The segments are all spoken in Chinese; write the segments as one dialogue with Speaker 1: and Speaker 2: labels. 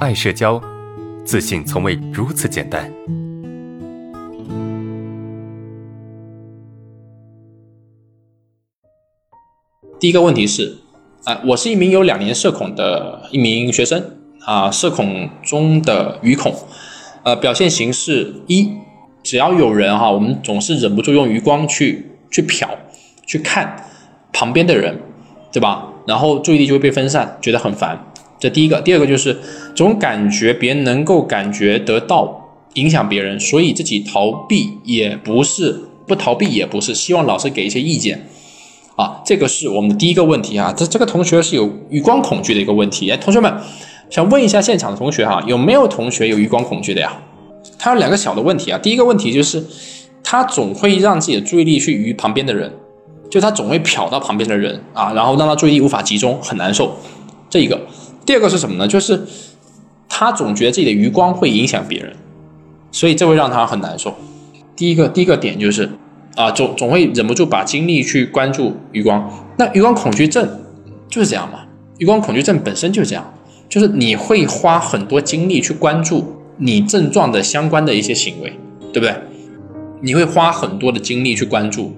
Speaker 1: 爱社交，自信从未如此简单。
Speaker 2: 第一个问题是，啊，我是一名有两年社恐的一名学生啊，社恐中的余恐，呃，表现形式一，只要有人哈，我们总是忍不住用余光去去瞟，去看旁边的人，对吧？然后注意力就会被分散，觉得很烦。这第一个，第二个就是总感觉别人能够感觉得到影响别人，所以自己逃避也不是，不逃避也不是，希望老师给一些意见。啊，这个是我们的第一个问题啊。这这个同学是有余光恐惧的一个问题。哎，同学们，想问一下现场的同学哈，有没有同学有余光恐惧的呀？他有两个小的问题啊。第一个问题就是，他总会让自己的注意力去于旁边的人，就他总会瞟到旁边的人啊，然后让他注意力无法集中，很难受。这一个。第二个是什么呢？就是他总觉得自己的余光会影响别人，所以这会让他很难受。第一个第一个点就是。啊，总总会忍不住把精力去关注余光，那余光恐惧症就是这样嘛？余光恐惧症本身就是这样，就是你会花很多精力去关注你症状的相关的一些行为，对不对？你会花很多的精力去关注，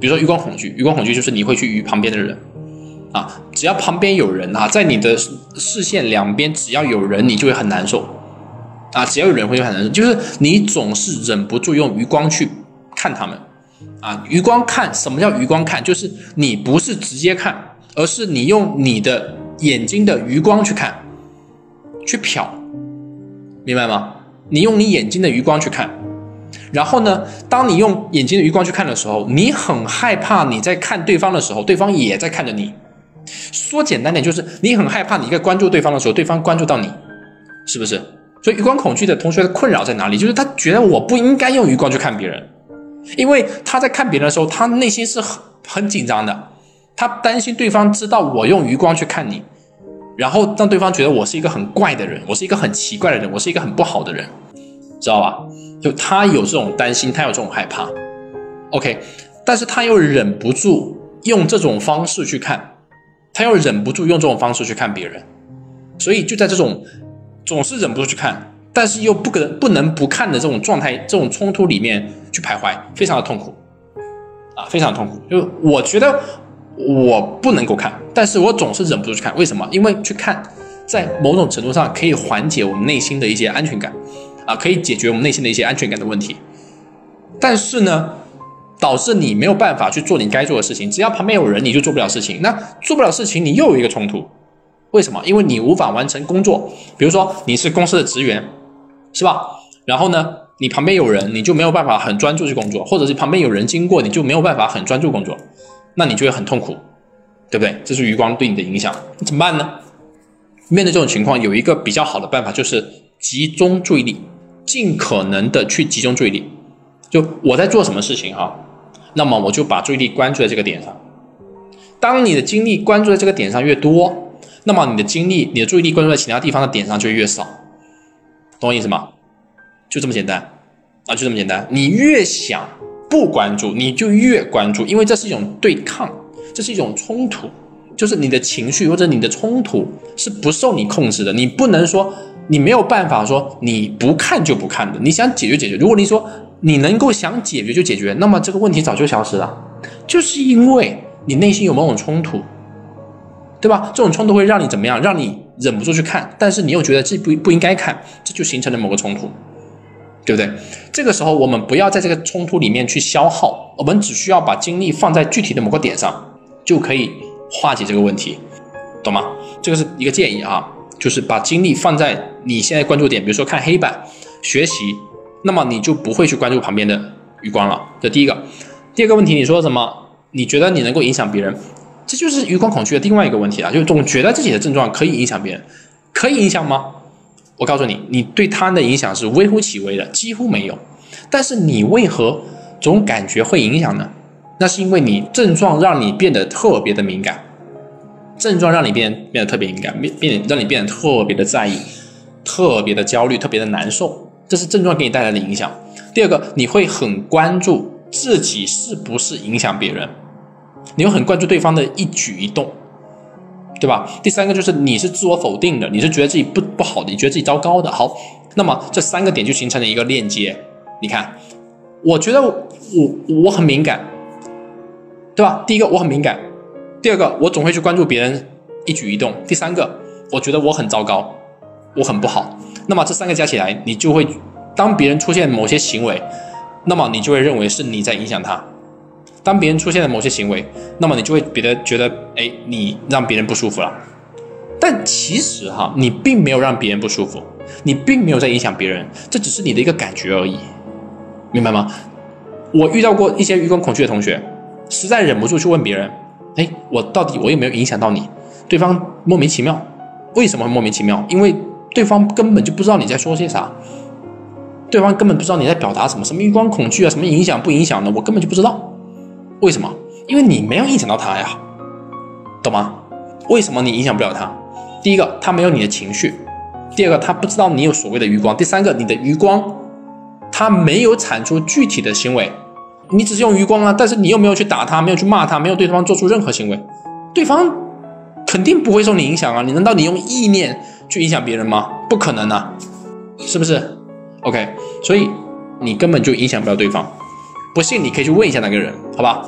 Speaker 2: 比如说余光恐惧，余光恐惧就是你会去与旁边的人，啊，只要旁边有人啊，在你的视线两边，只要有人，你就会很难受，啊，只要有人会很难受，就是你总是忍不住用余光去。看他们，啊，余光看，什么叫余光看？就是你不是直接看，而是你用你的眼睛的余光去看，去瞟，明白吗？你用你眼睛的余光去看，然后呢，当你用眼睛的余光去看的时候，你很害怕你在看对方的时候，对方也在看着你。说简单点，就是你很害怕你在关注对方的时候，对方关注到你，是不是？所以余光恐惧的同学的困扰在哪里？就是他觉得我不应该用余光去看别人。因为他在看别人的时候，他内心是很很紧张的，他担心对方知道我用余光去看你，然后让对方觉得我是一个很怪的人，我是一个很奇怪的人，我是一个很不好的人，知道吧？就他有这种担心，他有这种害怕，OK，但是他又忍不住用这种方式去看，他又忍不住用这种方式去看别人，所以就在这种总是忍不住去看。但是又不可不能不看的这种状态，这种冲突里面去徘徊，非常的痛苦，啊，非常痛苦。就我觉得我不能够看，但是我总是忍不住去看。为什么？因为去看，在某种程度上可以缓解我们内心的一些安全感，啊，可以解决我们内心的一些安全感的问题。但是呢，导致你没有办法去做你该做的事情。只要旁边有人，你就做不了事情。那做不了事情，你又有一个冲突。为什么？因为你无法完成工作。比如说你是公司的职员。是吧？然后呢，你旁边有人，你就没有办法很专注去工作，或者是旁边有人经过，你就没有办法很专注工作，那你就会很痛苦，对不对？这是余光对你的影响，怎么办呢？面对这种情况，有一个比较好的办法，就是集中注意力，尽可能的去集中注意力。就我在做什么事情啊？那么我就把注意力关注在这个点上。当你的精力关注在这个点上越多，那么你的精力、你的注意力关注在其他地方的点上就越少。懂我意思吗？就这么简单啊，就这么简单。你越想不关注，你就越关注，因为这是一种对抗，这是一种冲突，就是你的情绪或者你的冲突是不受你控制的。你不能说你没有办法说你不看就不看的。你想解决解决，如果你说你能够想解决就解决，那么这个问题早就消失了。就是因为你内心有某种冲突，对吧？这种冲突会让你怎么样？让你。忍不住去看，但是你又觉得这不不应该看，这就形成了某个冲突，对不对？这个时候我们不要在这个冲突里面去消耗，我们只需要把精力放在具体的某个点上，就可以化解这个问题，懂吗？这个是一个建议啊，就是把精力放在你现在关注点，比如说看黑板、学习，那么你就不会去关注旁边的余光了。这第一个，第二个问题，你说什么？你觉得你能够影响别人？这就是余光恐惧的另外一个问题啊，就总觉得自己的症状可以影响别人，可以影响吗？我告诉你，你对他的影响是微乎其微的，几乎没有。但是你为何总感觉会影响呢？那是因为你症状让你变得特别的敏感，症状让你变变得特别敏感，变变让你变得特别的在意，特别的焦虑，特别的难受，这是症状给你带来的影响。第二个，你会很关注自己是不是影响别人。你会很关注对方的一举一动，对吧？第三个就是你是自我否定的，你是觉得自己不不好的，你觉得自己糟糕的。好，那么这三个点就形成了一个链接。你看，我觉得我我很敏感，对吧？第一个我很敏感，第二个我总会去关注别人一举一动，第三个我觉得我很糟糕，我很不好。那么这三个加起来，你就会当别人出现某些行为，那么你就会认为是你在影响他。当别人出现了某些行为，那么你就会别的觉得，哎，你让别人不舒服了。但其实哈，你并没有让别人不舒服，你并没有在影响别人，这只是你的一个感觉而已，明白吗？我遇到过一些余光恐惧的同学，实在忍不住去问别人，哎，我到底我有没有影响到你？对方莫名其妙，为什么莫名其妙？因为对方根本就不知道你在说些啥，对方根本不知道你在表达什么，什么余光恐惧啊，什么影响不影响的，我根本就不知道。为什么？因为你没有影响到他呀，懂吗？为什么你影响不了他？第一个，他没有你的情绪；第二个，他不知道你有所谓的余光；第三个，你的余光，他没有产出具体的行为，你只是用余光啊，但是你又没有去打他，没有去骂他，没有对方做出任何行为，对方肯定不会受你影响啊！你难道你用意念去影响别人吗？不可能啊，是不是？OK，所以你根本就影响不了对方。不信，你可以去问一下那个人，好吧？